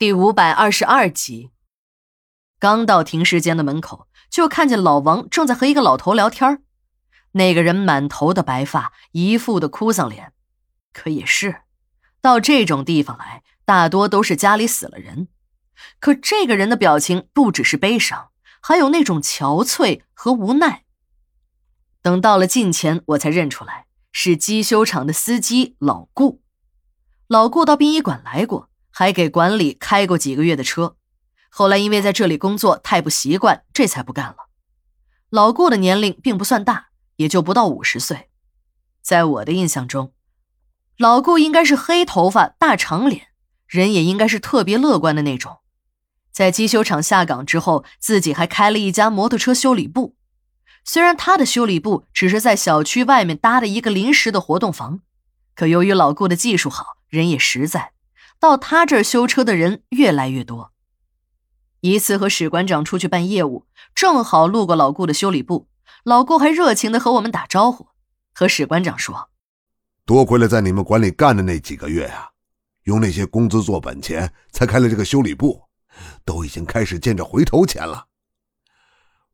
第五百二十二集，刚到停尸间的门口，就看见老王正在和一个老头聊天那个人满头的白发，一副的哭丧脸。可也是，到这种地方来，大多都是家里死了人。可这个人的表情不只是悲伤，还有那种憔悴和无奈。等到了近前，我才认出来是机修厂的司机老顾。老顾到殡仪馆来过。还给管理开过几个月的车，后来因为在这里工作太不习惯，这才不干了。老顾的年龄并不算大，也就不到五十岁。在我的印象中，老顾应该是黑头发、大长脸，人也应该是特别乐观的那种。在机修厂下岗之后，自己还开了一家摩托车修理部。虽然他的修理部只是在小区外面搭的一个临时的活动房，可由于老顾的技术好，人也实在。到他这儿修车的人越来越多。一次和史馆长出去办业务，正好路过老顾的修理部，老顾还热情的和我们打招呼，和史馆长说：“多亏了在你们馆里干的那几个月呀，用那些工资做本钱，才开了这个修理部，都已经开始见着回头钱了。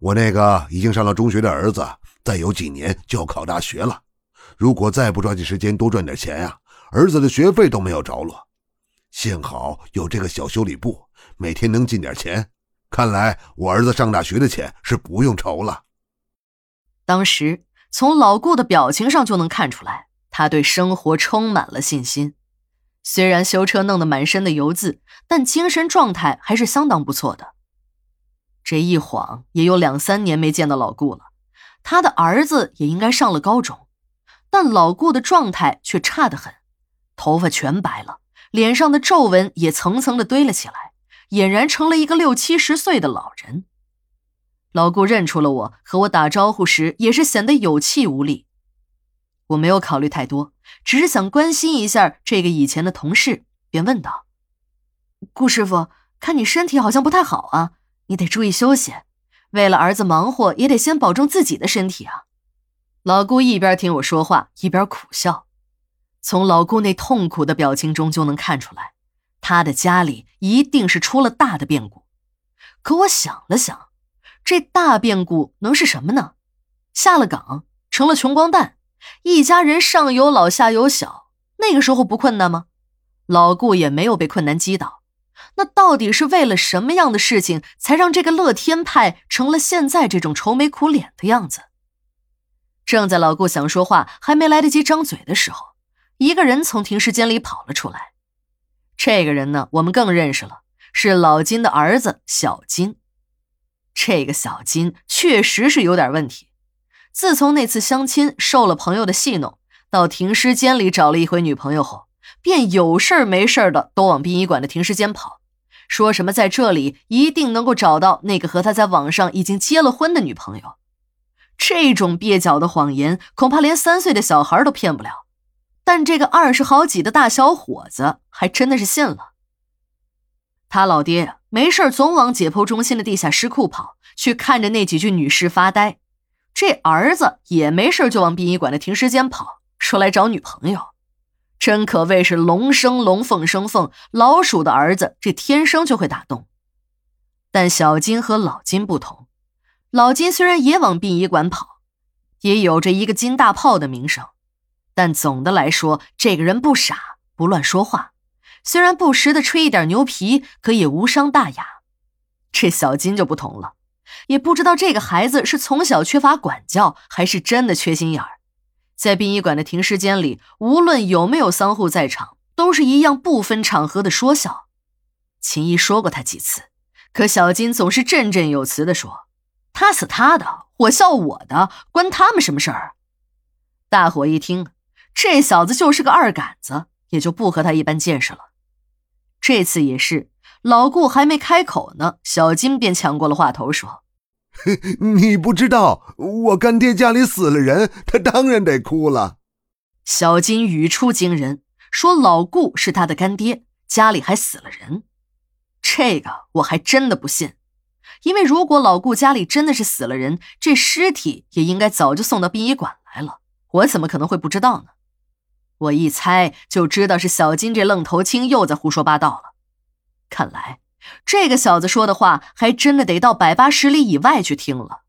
我那个已经上了中学的儿子，再有几年就要考大学了，如果再不抓紧时间多赚点钱呀，儿子的学费都没有着落。”幸好有这个小修理部，每天能进点钱。看来我儿子上大学的钱是不用愁了。当时从老顾的表情上就能看出来，他对生活充满了信心。虽然修车弄得满身的油渍，但精神状态还是相当不错的。这一晃也有两三年没见到老顾了，他的儿子也应该上了高中，但老顾的状态却差得很，头发全白了。脸上的皱纹也层层的堆了起来，俨然成了一个六七十岁的老人。老顾认出了我，和我打招呼时也是显得有气无力。我没有考虑太多，只是想关心一下这个以前的同事，便问道：“顾师傅，看你身体好像不太好啊，你得注意休息。为了儿子忙活，也得先保重自己的身体啊。”老顾一边听我说话，一边苦笑。从老顾那痛苦的表情中就能看出来，他的家里一定是出了大的变故。可我想了想，这大变故能是什么呢？下了岗，成了穷光蛋，一家人上有老下有小，那个时候不困难吗？老顾也没有被困难击倒，那到底是为了什么样的事情，才让这个乐天派成了现在这种愁眉苦脸的样子？正在老顾想说话，还没来得及张嘴的时候。一个人从停尸间里跑了出来，这个人呢，我们更认识了，是老金的儿子小金。这个小金确实是有点问题。自从那次相亲受了朋友的戏弄，到停尸间里找了一回女朋友后，便有事没事的都往殡仪馆的停尸间跑，说什么在这里一定能够找到那个和他在网上已经结了婚的女朋友。这种蹩脚的谎言，恐怕连三岁的小孩都骗不了。但这个二十好几的大小伙子还真的是信了。他老爹呀，没事总往解剖中心的地下尸库跑，去看着那几具女尸发呆。这儿子也没事就往殡仪馆的停尸间跑，说来找女朋友。真可谓是龙生龙，凤生凤，老鼠的儿子这天生就会打洞。但小金和老金不同，老金虽然也往殡仪馆跑，也有着一个金大炮的名声。但总的来说，这个人不傻，不乱说话。虽然不时的吹一点牛皮，可也无伤大雅。这小金就不同了，也不知道这个孩子是从小缺乏管教，还是真的缺心眼儿。在殡仪馆的停尸间里，无论有没有丧户在场，都是一样不分场合的说笑。秦姨说过他几次，可小金总是振振有词的说：“他死他的，我笑我的，关他们什么事儿？”大伙一听。这小子就是个二杆子，也就不和他一般见识了。这次也是，老顾还没开口呢，小金便抢过了话头说：“你不知道，我干爹家里死了人，他当然得哭了。”小金语出惊人，说老顾是他的干爹，家里还死了人。这个我还真的不信，因为如果老顾家里真的是死了人，这尸体也应该早就送到殡仪馆来了，我怎么可能会不知道呢？我一猜就知道是小金这愣头青又在胡说八道了。看来，这个小子说的话还真的得到百八十里以外去听了。